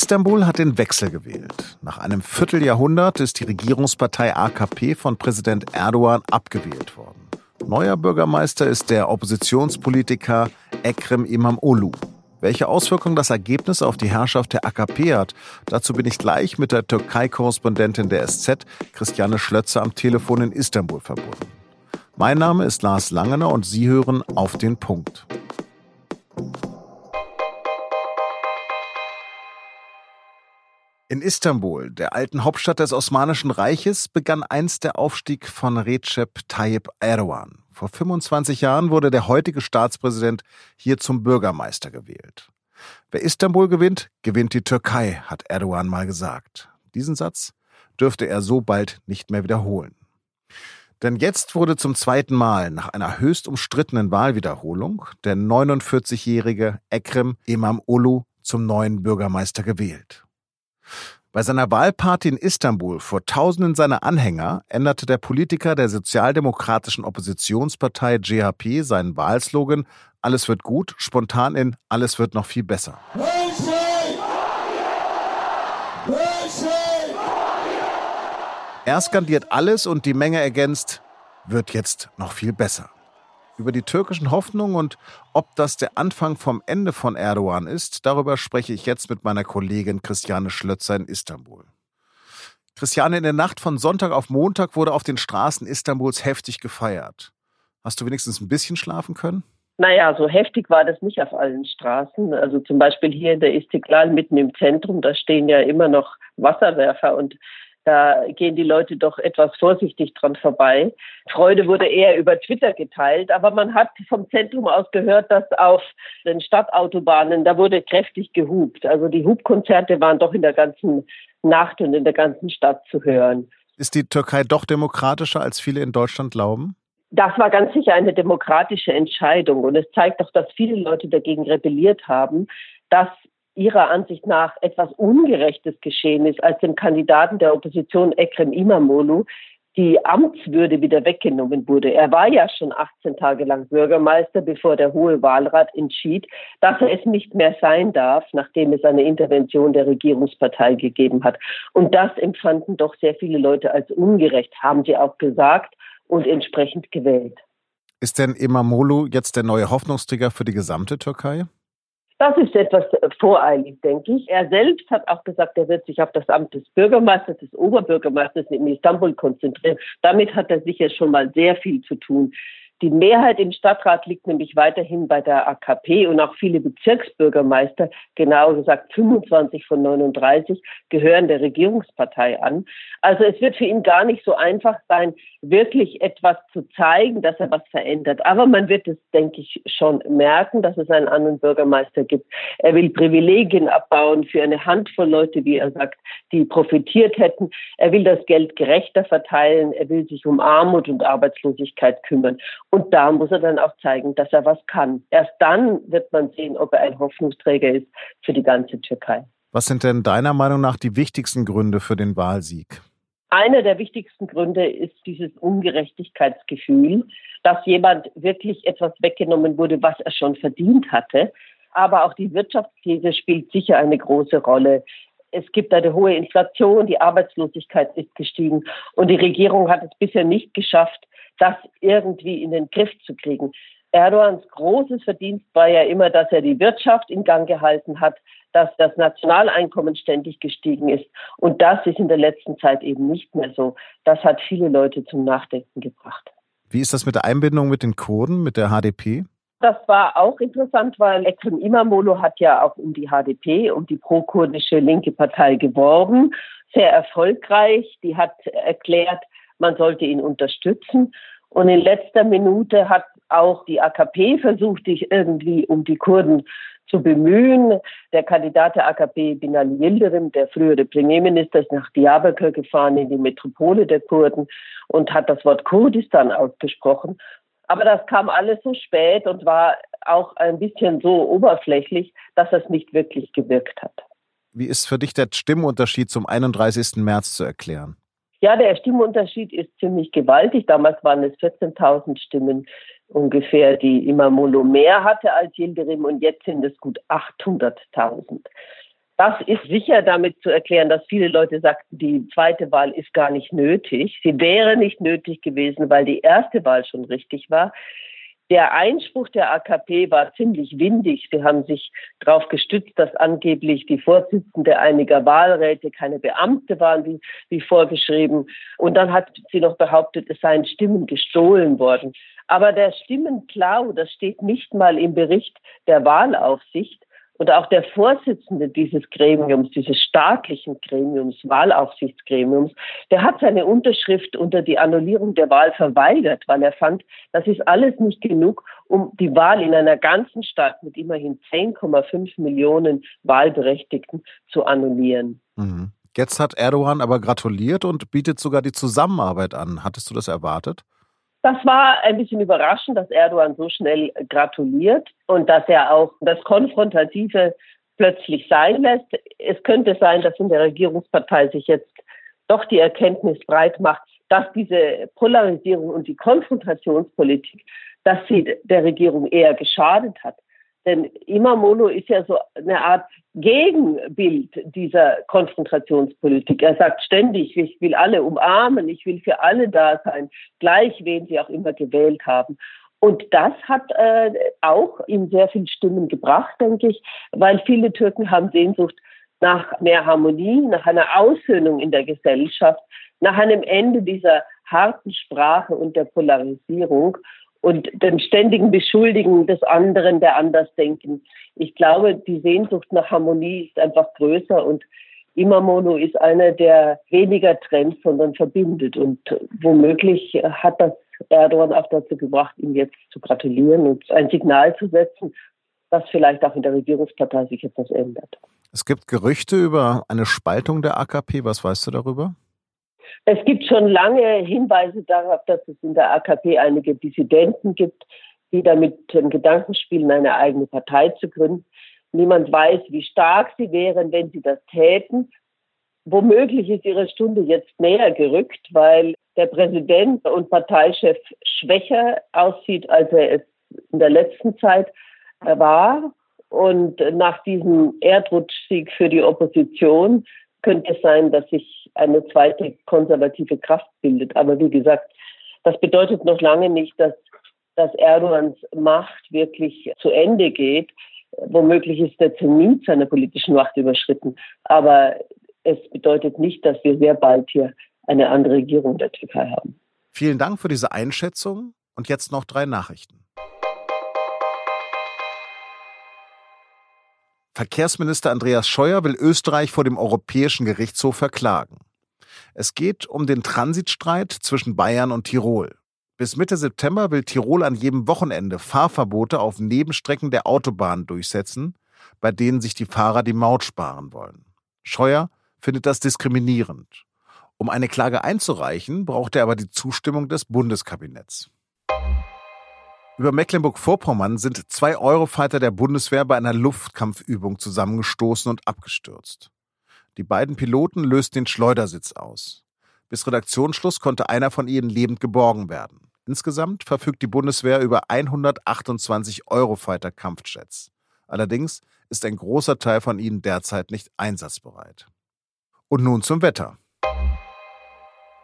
Istanbul hat den Wechsel gewählt. Nach einem Vierteljahrhundert ist die Regierungspartei AKP von Präsident Erdogan abgewählt worden. Neuer Bürgermeister ist der Oppositionspolitiker Ekrem Imamoglu. Welche Auswirkungen das Ergebnis auf die Herrschaft der AKP hat, dazu bin ich gleich mit der Türkei-Korrespondentin der SZ, Christiane Schlötze, am Telefon in Istanbul verbunden. Mein Name ist Lars Langener und Sie hören auf den Punkt. In Istanbul, der alten Hauptstadt des Osmanischen Reiches, begann einst der Aufstieg von Recep Tayyip Erdogan. Vor 25 Jahren wurde der heutige Staatspräsident hier zum Bürgermeister gewählt. Wer Istanbul gewinnt, gewinnt die Türkei, hat Erdogan mal gesagt. Diesen Satz dürfte er so bald nicht mehr wiederholen. Denn jetzt wurde zum zweiten Mal nach einer höchst umstrittenen Wahlwiederholung der 49-jährige Ekrem Imamoglu zum neuen Bürgermeister gewählt. Bei seiner Wahlparty in Istanbul vor Tausenden seiner Anhänger änderte der Politiker der sozialdemokratischen Oppositionspartei GHP seinen Wahlslogan Alles wird gut spontan in Alles wird noch viel besser. Er skandiert alles und die Menge ergänzt, wird jetzt noch viel besser über die türkischen Hoffnungen und ob das der Anfang vom Ende von Erdogan ist, darüber spreche ich jetzt mit meiner Kollegin Christiane Schlötzer in Istanbul. Christiane, in der Nacht von Sonntag auf Montag wurde auf den Straßen Istanbuls heftig gefeiert. Hast du wenigstens ein bisschen schlafen können? Naja, so heftig war das nicht auf allen Straßen. Also zum Beispiel hier in der Istiklal mitten im Zentrum, da stehen ja immer noch Wasserwerfer und da gehen die Leute doch etwas vorsichtig dran vorbei. Freude wurde eher über Twitter geteilt, aber man hat vom Zentrum aus gehört, dass auf den Stadtautobahnen, da wurde kräftig gehupt. Also die Hubkonzerte waren doch in der ganzen Nacht und in der ganzen Stadt zu hören. Ist die Türkei doch demokratischer, als viele in Deutschland glauben? Das war ganz sicher eine demokratische Entscheidung. Und es zeigt doch, dass viele Leute dagegen rebelliert haben, dass ihrer Ansicht nach etwas Ungerechtes geschehen ist, als dem Kandidaten der Opposition Ekrem Imamoglu die Amtswürde wieder weggenommen wurde. Er war ja schon 18 Tage lang Bürgermeister, bevor der Hohe Wahlrat entschied, dass er es nicht mehr sein darf, nachdem es eine Intervention der Regierungspartei gegeben hat. Und das empfanden doch sehr viele Leute als ungerecht, haben sie auch gesagt und entsprechend gewählt. Ist denn Imamoglu jetzt der neue Hoffnungsträger für die gesamte Türkei? Das ist etwas voreilig, denke ich. Er selbst hat auch gesagt, er wird sich auf das Amt des Bürgermeisters, des Oberbürgermeisters in Istanbul konzentrieren. Damit hat er sicher schon mal sehr viel zu tun. Die Mehrheit im Stadtrat liegt nämlich weiterhin bei der AKP und auch viele Bezirksbürgermeister, genauer gesagt 25 von 39, gehören der Regierungspartei an. Also es wird für ihn gar nicht so einfach sein, wirklich etwas zu zeigen, dass er was verändert. Aber man wird es, denke ich, schon merken, dass es einen anderen Bürgermeister gibt. Er will Privilegien abbauen für eine Handvoll Leute, wie er sagt, die profitiert hätten. Er will das Geld gerechter verteilen. Er will sich um Armut und Arbeitslosigkeit kümmern. Und da muss er dann auch zeigen, dass er was kann. Erst dann wird man sehen, ob er ein Hoffnungsträger ist für die ganze Türkei. Was sind denn deiner Meinung nach die wichtigsten Gründe für den Wahlsieg? Einer der wichtigsten Gründe ist dieses Ungerechtigkeitsgefühl, dass jemand wirklich etwas weggenommen wurde, was er schon verdient hatte. Aber auch die Wirtschaftskrise spielt sicher eine große Rolle. Es gibt eine hohe Inflation, die Arbeitslosigkeit ist gestiegen und die Regierung hat es bisher nicht geschafft, das irgendwie in den Griff zu kriegen. Erdogans großes Verdienst war ja immer, dass er die Wirtschaft in Gang gehalten hat, dass das Nationaleinkommen ständig gestiegen ist. Und das ist in der letzten Zeit eben nicht mehr so. Das hat viele Leute zum Nachdenken gebracht. Wie ist das mit der Einbindung mit den Kurden, mit der HDP? Das war auch interessant, weil Ekrem Imamoglu hat ja auch um die HDP, um die pro-kurdische linke Partei geworben. Sehr erfolgreich. Die hat erklärt, man sollte ihn unterstützen. Und in letzter Minute hat auch die AKP versucht, sich irgendwie um die Kurden zu bemühen. Der Kandidat der AKP, Binali Yildirim, der frühere Premierminister, ist nach Diyarbakir gefahren, in die Metropole der Kurden und hat das Wort Kurdistan ausgesprochen. Aber das kam alles so spät und war auch ein bisschen so oberflächlich, dass es nicht wirklich gewirkt hat. Wie ist für dich der Stimmunterschied zum 31. März zu erklären? Ja, der Stimmunterschied ist ziemlich gewaltig. Damals waren es 14.000 Stimmen ungefähr, die Imamolo mehr hatte als Yildirim und jetzt sind es gut 800.000. Das ist sicher damit zu erklären, dass viele Leute sagten, die zweite Wahl ist gar nicht nötig. Sie wäre nicht nötig gewesen, weil die erste Wahl schon richtig war. Der Einspruch der AKP war ziemlich windig. Sie haben sich darauf gestützt, dass angeblich die Vorsitzende einiger Wahlräte keine Beamte waren, wie, wie vorgeschrieben. Und dann hat sie noch behauptet, es seien Stimmen gestohlen worden. Aber der Stimmenklau, das steht nicht mal im Bericht der Wahlaufsicht, und auch der Vorsitzende dieses Gremiums, dieses staatlichen Gremiums, Wahlaufsichtsgremiums, der hat seine Unterschrift unter die Annullierung der Wahl verweigert, weil er fand, das ist alles nicht genug, um die Wahl in einer ganzen Stadt mit immerhin 10,5 Millionen Wahlberechtigten zu annullieren. Mhm. Jetzt hat Erdogan aber gratuliert und bietet sogar die Zusammenarbeit an. Hattest du das erwartet? Das war ein bisschen überraschend, dass Erdogan so schnell gratuliert und dass er auch das Konfrontative plötzlich sein lässt. Es könnte sein, dass in der Regierungspartei sich jetzt doch die Erkenntnis breit macht, dass diese Polarisierung und die Konfrontationspolitik, dass sie der Regierung eher geschadet hat. Denn Imamolo ist ja so eine Art Gegenbild dieser Konfrontationspolitik. Er sagt ständig, ich will alle umarmen, ich will für alle da sein, gleich wen sie auch immer gewählt haben. Und das hat äh, auch ihm sehr viel Stimmen gebracht, denke ich, weil viele Türken haben Sehnsucht nach mehr Harmonie, nach einer Aussöhnung in der Gesellschaft, nach einem Ende dieser harten Sprache und der Polarisierung und dem ständigen Beschuldigen des anderen, der anders denken. Ich glaube, die Sehnsucht nach Harmonie ist einfach größer und Imamono ist einer, der weniger trennt, sondern verbindet. Und womöglich hat das Erdogan auch dazu gebracht, ihm jetzt zu gratulieren und ein Signal zu setzen, dass vielleicht auch in der Regierungspartei sich etwas ändert. Es gibt Gerüchte über eine Spaltung der AKP. Was weißt du darüber? Es gibt schon lange Hinweise darauf, dass es in der AKP einige Dissidenten gibt, die damit dem Gedanken spielen, eine eigene Partei zu gründen. Niemand weiß, wie stark sie wären, wenn sie das täten. Womöglich ist ihre Stunde jetzt näher gerückt, weil der Präsident und Parteichef schwächer aussieht, als er es in der letzten Zeit war. Und nach diesem Erdrutschsieg für die Opposition könnte es sein, dass sich eine zweite konservative Kraft bildet. Aber wie gesagt, das bedeutet noch lange nicht, dass, dass Erdogans Macht wirklich zu Ende geht. Womöglich ist der Zenit seiner politischen Macht überschritten. Aber es bedeutet nicht, dass wir sehr bald hier eine andere Regierung der Türkei haben. Vielen Dank für diese Einschätzung. Und jetzt noch drei Nachrichten. Verkehrsminister Andreas Scheuer will Österreich vor dem Europäischen Gerichtshof verklagen. Es geht um den Transitstreit zwischen Bayern und Tirol. Bis Mitte September will Tirol an jedem Wochenende Fahrverbote auf Nebenstrecken der Autobahn durchsetzen, bei denen sich die Fahrer die Maut sparen wollen. Scheuer findet das diskriminierend. Um eine Klage einzureichen, braucht er aber die Zustimmung des Bundeskabinetts. Über Mecklenburg-Vorpommern sind zwei Eurofighter der Bundeswehr bei einer Luftkampfübung zusammengestoßen und abgestürzt. Die beiden Piloten lösten den Schleudersitz aus. Bis Redaktionsschluss konnte einer von ihnen lebend geborgen werden. Insgesamt verfügt die Bundeswehr über 128 Eurofighter-Kampfjets. Allerdings ist ein großer Teil von ihnen derzeit nicht einsatzbereit. Und nun zum Wetter.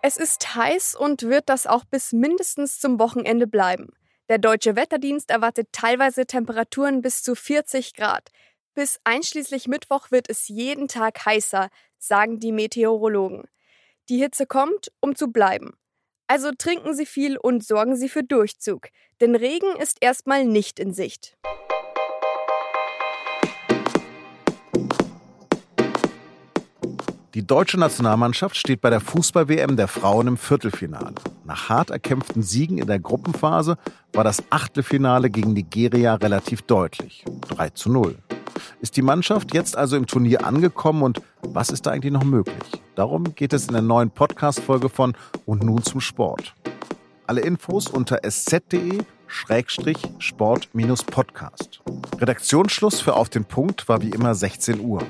Es ist heiß und wird das auch bis mindestens zum Wochenende bleiben. Der deutsche Wetterdienst erwartet teilweise Temperaturen bis zu 40 Grad. Bis einschließlich Mittwoch wird es jeden Tag heißer, sagen die Meteorologen. Die Hitze kommt, um zu bleiben. Also trinken Sie viel und sorgen Sie für Durchzug, denn Regen ist erstmal nicht in Sicht. Die deutsche Nationalmannschaft steht bei der Fußball-WM der Frauen im Viertelfinale. Nach hart erkämpften Siegen in der Gruppenphase war das Achtelfinale gegen Nigeria relativ deutlich. 3 zu 0. Ist die Mannschaft jetzt also im Turnier angekommen und was ist da eigentlich noch möglich? Darum geht es in der neuen Podcast-Folge von Und nun zum Sport. Alle Infos unter sz.de Sport-Podcast. Redaktionsschluss für Auf den Punkt war wie immer 16 Uhr.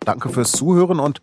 Danke fürs Zuhören und